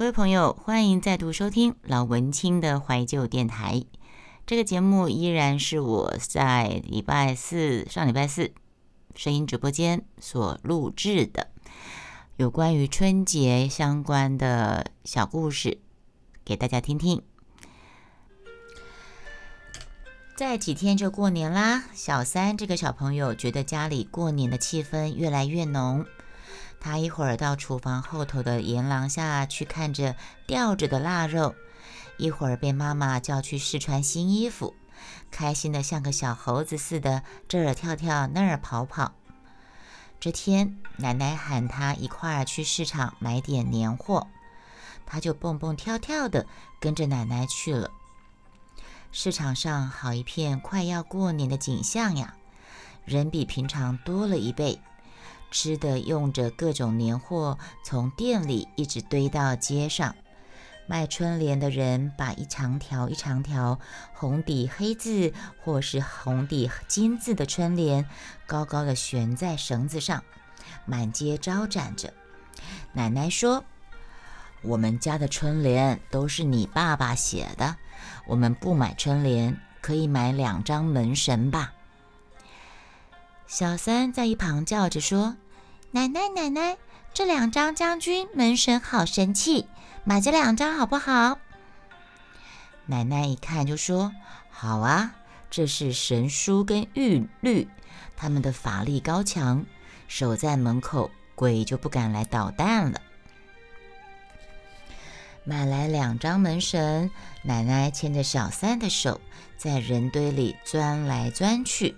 各位朋友，欢迎再度收听老文青的怀旧电台。这个节目依然是我在礼拜四上礼拜四声音直播间所录制的，有关于春节相关的小故事，给大家听听。再几天就过年啦，小三这个小朋友觉得家里过年的气氛越来越浓。他一会儿到厨房后头的檐廊下去看着吊着的腊肉，一会儿被妈妈叫去试穿新衣服，开心的像个小猴子似的，这儿跳跳那儿跑跑。这天，奶奶喊他一块儿去市场买点年货，他就蹦蹦跳跳的跟着奶奶去了。市场上好一片快要过年的景象呀，人比平常多了一倍。吃的用着各种年货，从店里一直堆到街上。卖春联的人把一长条一长条红底黑字或是红底金字的春联高高的悬在绳子上，满街招展着。奶奶说：“我们家的春联都是你爸爸写的，我们不买春联，可以买两张门神吧。”小三在一旁叫着说：“奶奶，奶奶，这两张将军门神好神气，买这两张好不好？”奶奶一看就说：“好啊，这是神书跟玉律，他们的法力高强，守在门口，鬼就不敢来捣蛋了。”买来两张门神，奶奶牵着小三的手，在人堆里钻来钻去。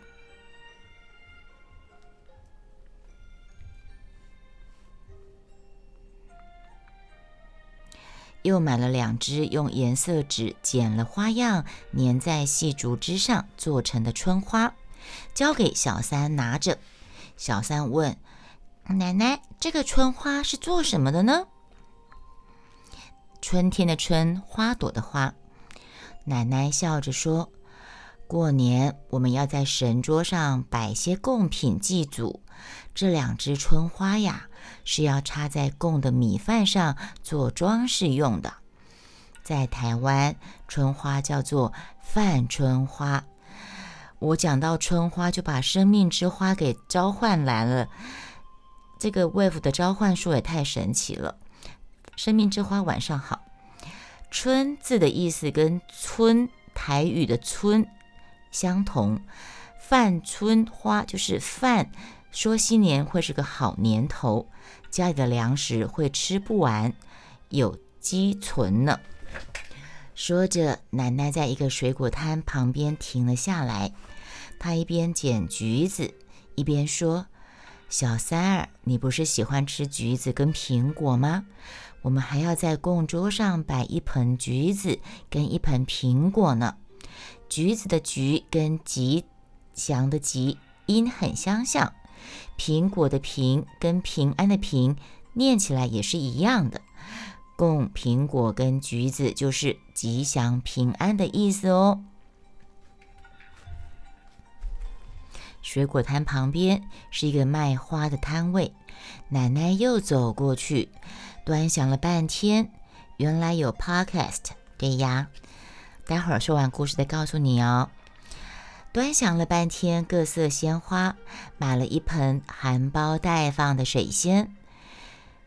又买了两只用颜色纸剪了花样粘在细竹枝上做成的春花，交给小三拿着。小三问：“奶奶，这个春花是做什么的呢？”春天的春，花朵的花。奶奶笑着说：“过年我们要在神桌上摆些贡品祭祖，这两只春花呀。”是要插在供的米饭上做装饰用的。在台湾，春花叫做饭春花。我讲到春花，就把生命之花给召唤来了。这个 wave 的召唤术也太神奇了。生命之花，晚上好。春字的意思跟春台语的春相同。饭春花就是饭。说新年会是个好年头，家里的粮食会吃不完，有积存呢。说着，奶奶在一个水果摊旁边停了下来。她一边捡橘子，一边说：“小三儿，你不是喜欢吃橘子跟苹果吗？我们还要在供桌上摆一盆橘子跟一盆苹果呢。橘子的‘橘’跟吉祥的‘吉’音很相像。”苹果的“苹”跟平安的“平”念起来也是一样的，供苹果跟橘子就是吉祥平安的意思哦。水果摊旁边是一个卖花的摊位，奶奶又走过去，端详了半天，原来有 podcast，对呀，待会儿说完故事再告诉你哦。端详了半天各色鲜花，买了一盆含苞待放的水仙。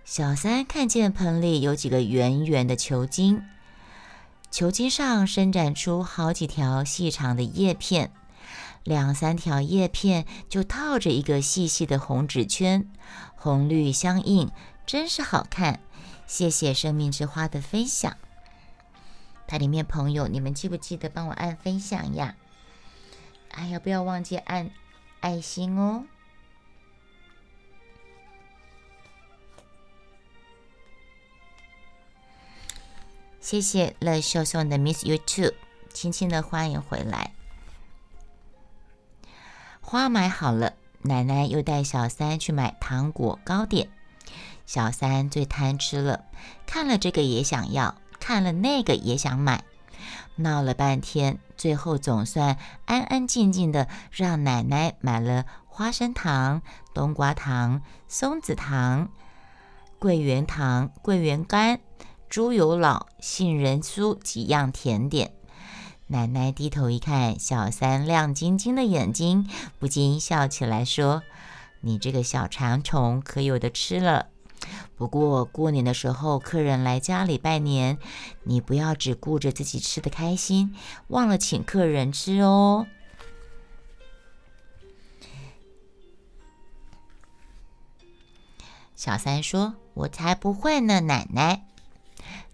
小三看见盆里有几个圆圆的球茎，球茎上伸展出好几条细长的叶片，两三条叶片就套着一个细细的红纸圈，红绿相映，真是好看。谢谢生命之花的分享。它里面朋友，你们记不记得帮我按分享呀？哎呀，不要忘记按爱心哦！谢谢乐秀秀的 Miss You Too，轻轻的欢迎回来。花买好了，奶奶又带小三去买糖果糕点。小三最贪吃了，看了这个也想要，看了那个也想买。闹了半天，最后总算安安静静的让奶奶买了花生糖、冬瓜糖、松子糖、桂圆糖、桂圆干、猪油酪、杏仁酥几样甜点。奶奶低头一看，小三亮晶晶的眼睛，不禁笑起来，说：“你这个小馋虫，可有的吃了。不过过年的时候，客人来家里拜年，你不要只顾着自己吃的开心，忘了请客人吃哦。”小三说：“我才不会呢，奶奶。”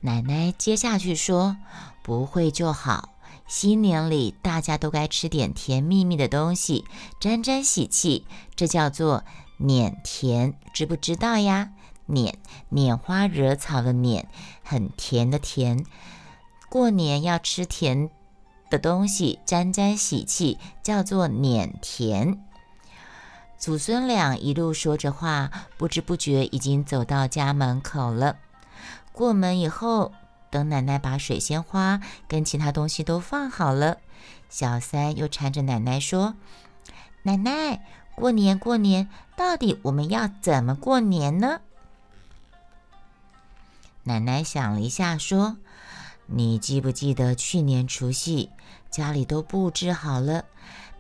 奶奶接下去说：“不会就好。新年里大家都该吃点甜蜜蜜的东西，沾沾喜气。这叫做捻甜，知不知道呀？捻拈花惹草的捻，很甜的甜。过年要吃甜的东西，沾沾喜气，叫做捻甜。”祖孙俩一路说着话，不知不觉已经走到家门口了。过门以后，等奶奶把水仙花跟其他东西都放好了，小三又缠着奶奶说：“奶奶，过年过年，到底我们要怎么过年呢？”奶奶想了一下，说：“你记不记得去年除夕家里都布置好了？”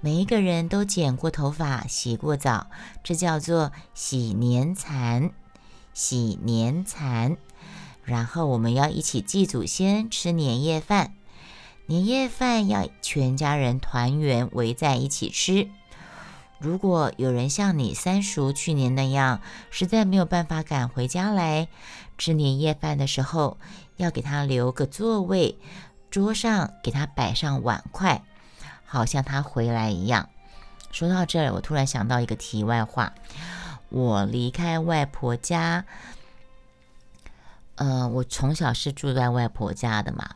每一个人都剪过头发、洗过澡，这叫做洗年蚕。洗年蚕，然后我们要一起祭祖先、吃年夜饭。年夜饭要全家人团圆围在一起吃。如果有人像你三叔去年那样，实在没有办法赶回家来吃年夜饭的时候，要给他留个座位，桌上给他摆上碗筷。好像他回来一样。说到这儿，我突然想到一个题外话：我离开外婆家，呃，我从小是住在外婆家的嘛，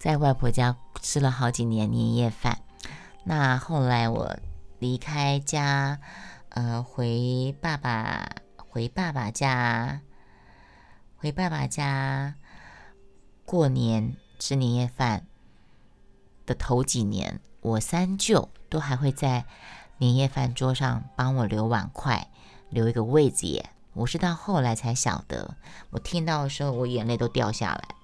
在外婆家吃了好几年年夜饭。那后来我离开家，呃，回爸爸回爸爸家，回爸爸家过年吃年夜饭的头几年。我三舅都还会在年夜饭桌上帮我留碗筷，留一个位子耶。我是到后来才晓得，我听到的时候我眼泪都掉下来了，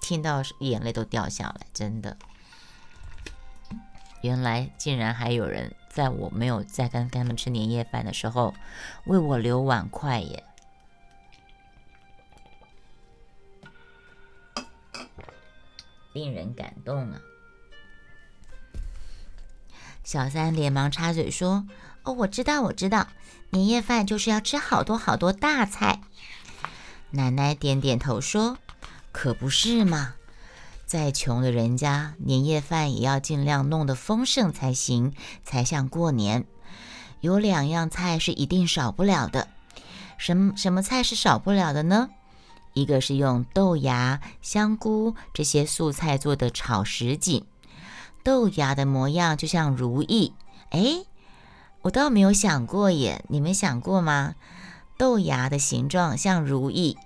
听到眼泪都掉下来，真的。原来竟然还有人在我没有在跟他们吃年夜饭的时候为我留碗筷耶，令人感动啊！小三连忙插嘴说：“哦，我知道，我知道，年夜饭就是要吃好多好多大菜。”奶奶点点头说：“可不是嘛，再穷的人家，年夜饭也要尽量弄得丰盛才行，才像过年。有两样菜是一定少不了的，什什么菜是少不了的呢？一个是用豆芽、香菇这些素菜做的炒什锦。”豆芽的模样就像如意，哎，我倒没有想过耶，你们想过吗？豆芽的形状像如意，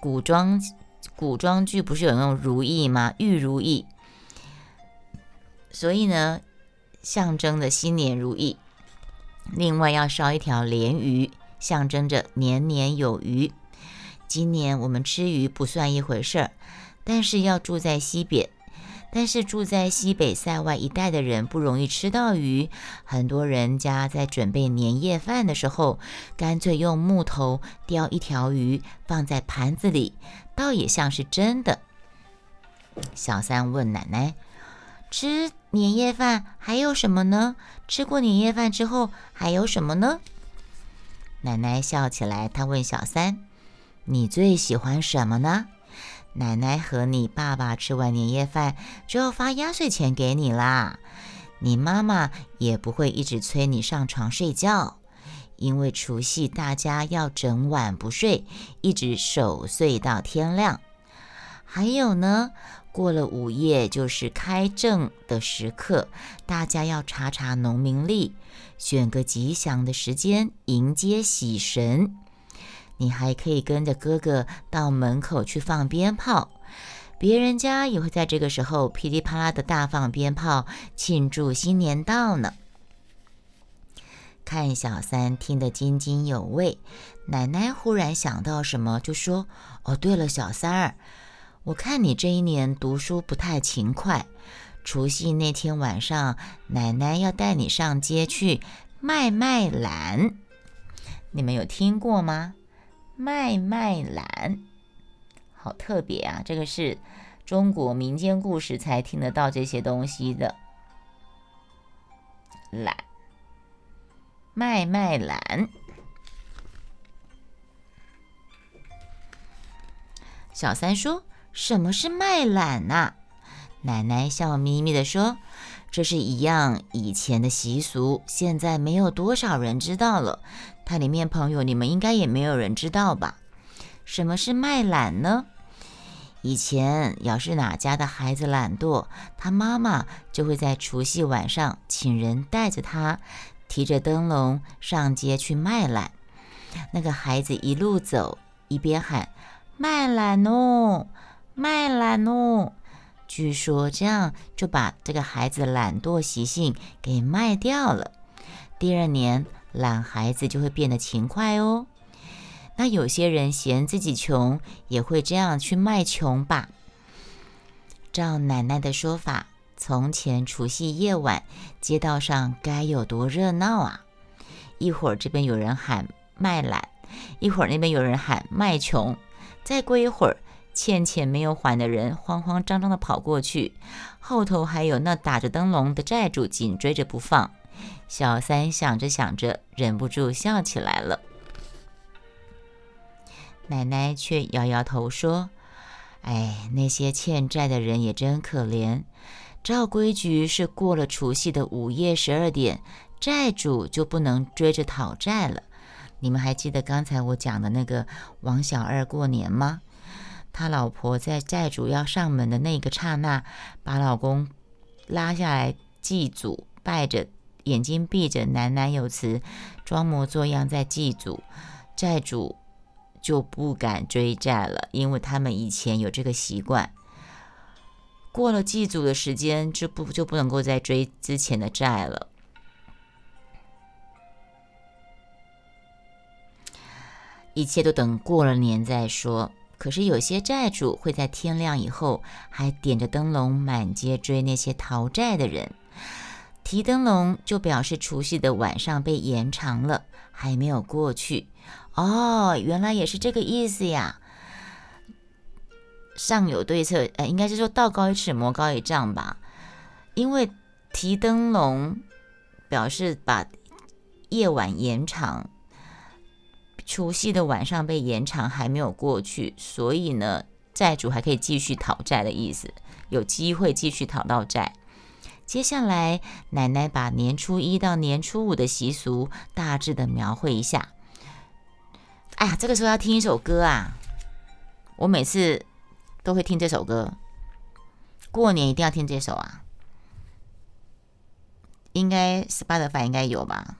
古装古装剧不是有那种如意吗？玉如意，所以呢，象征着新年如意。另外要烧一条鲢鱼，象征着年年有余。今年我们吃鱼不算一回事儿，但是要住在西边。但是住在西北塞外一带的人不容易吃到鱼，很多人家在准备年夜饭的时候，干脆用木头雕一条鱼放在盘子里，倒也像是真的。小三问奶奶：“吃年夜饭还有什么呢？吃过年夜饭之后还有什么呢？”奶奶笑起来，她问小三：“你最喜欢什么呢？”奶奶和你爸爸吃完年夜饭就要发压岁钱给你啦，你妈妈也不会一直催你上床睡觉，因为除夕大家要整晚不睡，一直守岁到天亮。还有呢，过了午夜就是开正的时刻，大家要查查农民历，选个吉祥的时间迎接喜神。你还可以跟着哥哥到门口去放鞭炮，别人家也会在这个时候噼里啪啦的大放鞭炮，庆祝新年到呢。看小三听得津津有味。奶奶忽然想到什么，就说：“哦，对了，小三儿，我看你这一年读书不太勤快。除夕那天晚上，奶奶要带你上街去卖卖懒。你们有听过吗？卖卖懒，好特别啊！这个是中国民间故事才听得到这些东西的。懒，卖卖懒。”小三说：“什么是卖懒呐？”奶奶笑眯眯地说：“这是一样以前的习俗，现在没有多少人知道了。它里面朋友，你们应该也没有人知道吧？什么是卖懒呢？以前要是哪家的孩子懒惰，他妈妈就会在除夕晚上请人带着他，提着灯笼上街去卖懒。那个孩子一路走，一边喊。”卖懒哦，卖懒哦！据说这样就把这个孩子懒惰习性给卖掉了。第二年，懒孩子就会变得勤快哦。那有些人嫌自己穷，也会这样去卖穷吧？照奶奶的说法，从前除夕夜晚，街道上该有多热闹啊！一会儿这边有人喊卖懒，一会儿那边有人喊卖穷。再过一会儿，欠钱没有还的人慌慌张张地跑过去，后头还有那打着灯笼的债主紧追着不放。小三想着想着，忍不住笑起来了。奶奶却摇摇头说：“哎，那些欠债的人也真可怜。照规矩是过了除夕的午夜十二点，债主就不能追着讨债了。”你们还记得刚才我讲的那个王小二过年吗？他老婆在债主要上门的那个刹那，把老公拉下来祭祖，拜着，眼睛闭着，喃喃有词，装模作样在祭祖，债主就不敢追债了，因为他们以前有这个习惯，过了祭祖的时间就不就不能够再追之前的债了。一切都等过了年再说。可是有些债主会在天亮以后还点着灯笼满街追那些逃债的人，提灯笼就表示除夕的晚上被延长了，还没有过去。哦，原来也是这个意思呀。上有对策，呃，应该是说道高一尺，魔高一丈吧。因为提灯笼表示把夜晚延长。除夕的晚上被延长还没有过去，所以呢，债主还可以继续讨债的意思，有机会继续讨到债。接下来，奶奶把年初一到年初五的习俗大致的描绘一下。哎呀，这个时候要听一首歌啊！我每次都会听这首歌，过年一定要听这首啊！应该 Spotify 应该有吧？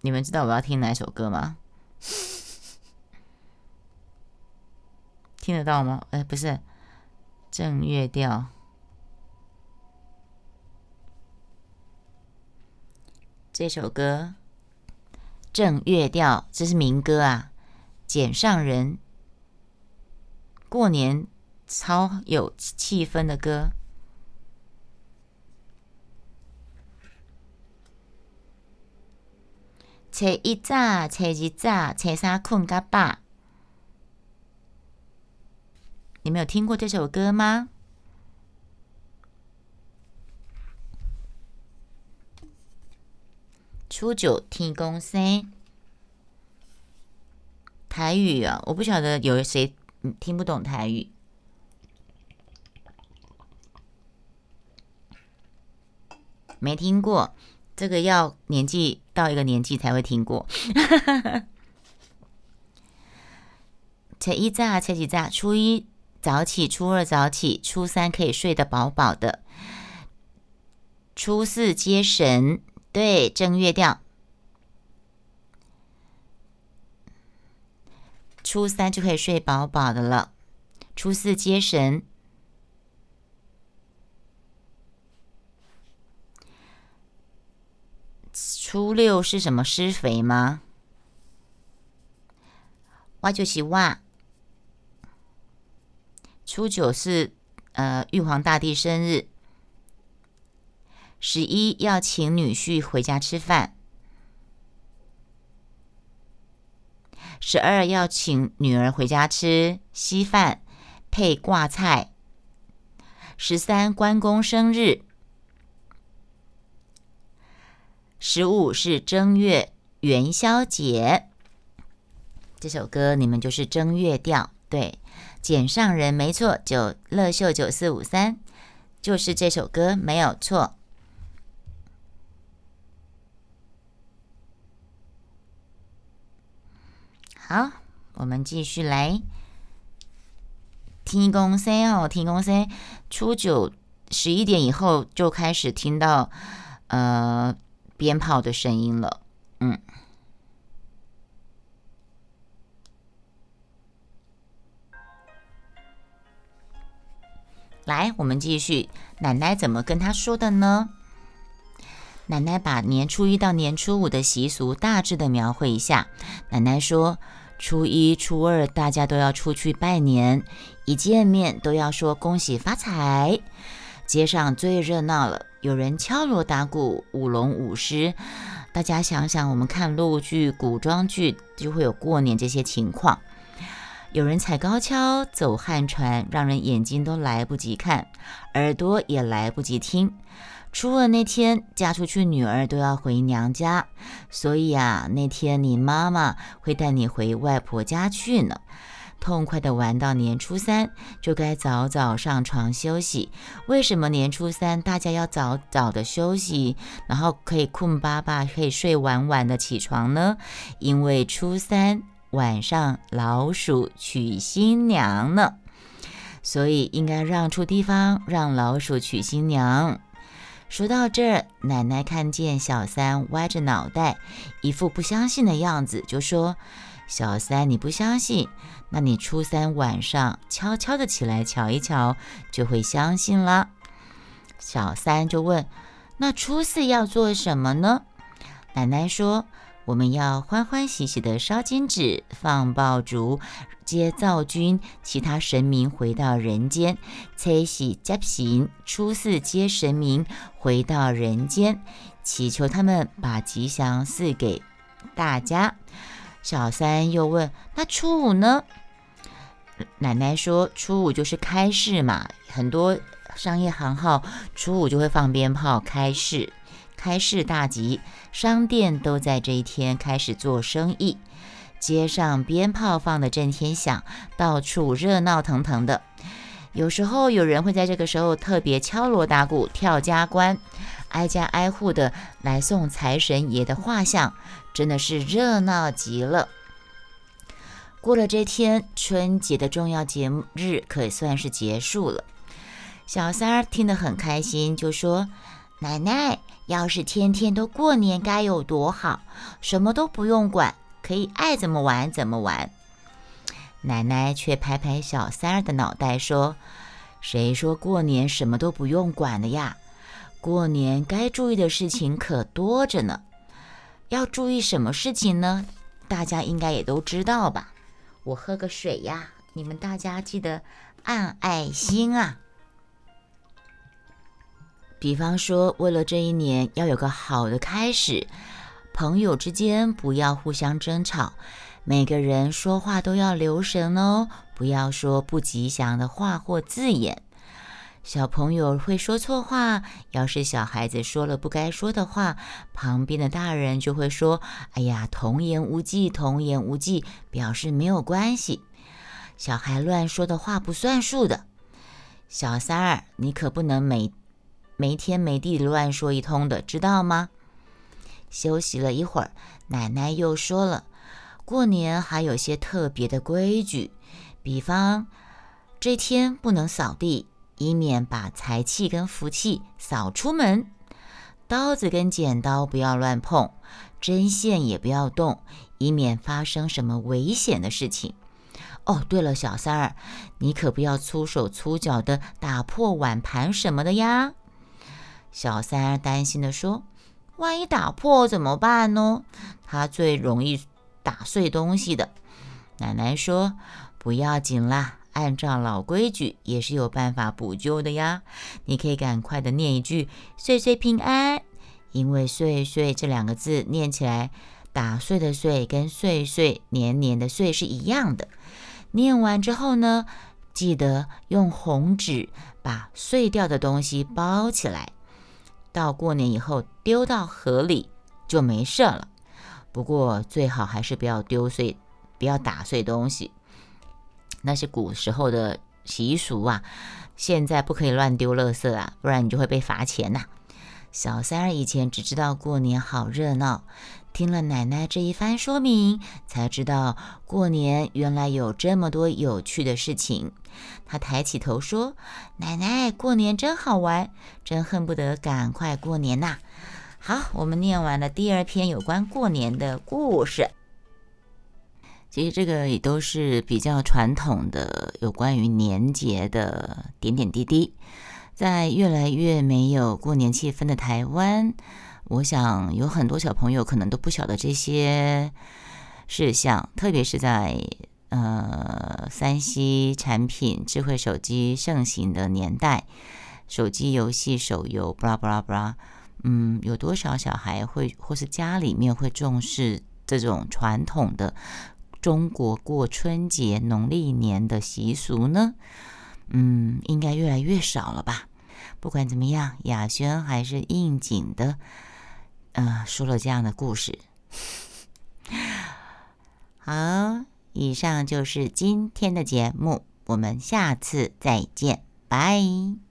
你们知道我要听哪首歌吗？听得到吗？哎，不是正月调，这首歌正月调，这是民歌啊，简上人过年超有气氛的歌。初一早，初二早，初三困个饱。你们有听过这首歌吗？初九天公生，台语啊，我不晓得有谁听不懂台语，没听过。这个要年纪到一个年纪才会听过。初一早，初几早？初一早起，初二早起，初三可以睡得饱饱的。初四接神，对，正月调。初三就可以睡饱饱的了。初四接神。初六是什么施肥吗？我就是我。初九是呃玉皇大帝生日。十一要请女婿回家吃饭。十二要请女儿回家吃稀饭配挂菜。十三关公生日。十五是正月元宵节，这首歌你们就是正月调，对，简上人没错，九乐秀九四五三就是这首歌没有错。好，我们继续来听公声哦，听公声，初九十一点以后就开始听到呃。鞭炮的声音了，嗯，来，我们继续。奶奶怎么跟他说的呢？奶奶把年初一到年初五的习俗大致的描绘一下。奶奶说，初一、初二大家都要出去拜年，一见面都要说恭喜发财。街上最热闹了，有人敲锣打鼓，舞龙舞狮。大家想想，我们看陆剧、古装剧，就会有过年这些情况。有人踩高跷，走旱船，让人眼睛都来不及看，耳朵也来不及听。初二那天，嫁出去女儿都要回娘家，所以啊，那天你妈妈会带你回外婆家去呢。痛快的玩到年初三，就该早早上床休息。为什么年初三大家要早早的休息，然后可以困巴巴，可以睡晚晚的起床呢？因为初三晚上老鼠娶新娘呢，所以应该让出地方让老鼠娶新娘。说到这儿，奶奶看见小三歪着脑袋，一副不相信的样子，就说。小三，你不相信？那你初三晚上悄悄的起来瞧一瞧，就会相信了。小三就问：“那初四要做什么呢？”奶奶说：“我们要欢欢喜喜的烧金纸、放爆竹、接灶君，其他神明回到人间。七喜加平，初四接神明回到人间，祈求他们把吉祥赐给大家。”小三又问：“那初五呢？”奶奶说：“初五就是开市嘛，很多商业行号初五就会放鞭炮开市，开市大吉，商店都在这一天开始做生意。街上鞭炮放的震天响，到处热闹腾腾的。有时候有人会在这个时候特别敲锣打鼓、跳家关，挨家挨户的来送财神爷的画像。”真的是热闹极了。过了这天，春节的重要节日可算是结束了。小三儿听得很开心，就说：“奶奶，要是天天都过年，该有多好！什么都不用管，可以爱怎么玩怎么玩。”奶奶却拍拍小三儿的脑袋说：“谁说过年什么都不用管的呀？过年该注意的事情可多着呢。”要注意什么事情呢？大家应该也都知道吧。我喝个水呀，你们大家记得按爱心啊。比方说，为了这一年要有个好的开始，朋友之间不要互相争吵，每个人说话都要留神哦，不要说不吉祥的话或字眼。小朋友会说错话，要是小孩子说了不该说的话，旁边的大人就会说：“哎呀，童言无忌，童言无忌，表示没有关系。”小孩乱说的话不算数的。小三儿，你可不能每没天没地乱说一通的，知道吗？休息了一会儿，奶奶又说了：“过年还有些特别的规矩，比方这天不能扫地。”以免把财气跟福气扫出门，刀子跟剪刀不要乱碰，针线也不要动，以免发生什么危险的事情。哦，对了，小三儿，你可不要粗手粗脚的打破碗盘什么的呀。小三儿担心的说：“万一打破怎么办呢？它最容易打碎东西的。奶奶说：“不要紧啦，按照老规矩，也是有办法补救的呀。你可以赶快的念一句‘岁岁平安’，因为‘岁岁’这两个字念起来，打碎的碎跟岁岁年年的岁是一样的。念完之后呢，记得用红纸把碎掉的东西包起来。”到过年以后丢到河里就没事了。不过最好还是不要丢碎，不要打碎东西，那是古时候的习俗啊。现在不可以乱丢垃圾啊，不然你就会被罚钱呐。小三儿以前只知道过年好热闹。听了奶奶这一番说明，才知道过年原来有这么多有趣的事情。他抬起头说：“奶奶，过年真好玩，真恨不得赶快过年呐！”好，我们念完了第二篇有关过年的故事。其实这个也都是比较传统的，有关于年节的点点滴滴。在越来越没有过年气氛的台湾。我想有很多小朋友可能都不晓得这些事项，特别是在呃三 C 产品、智慧手机盛行的年代，手机游戏、手游，布拉布拉布拉，嗯，有多少小孩会或是家里面会重视这种传统的中国过春节、农历年的习俗呢？嗯，应该越来越少了吧？不管怎么样，雅轩还是应景的。嗯，说了这样的故事。好，以上就是今天的节目，我们下次再见，拜。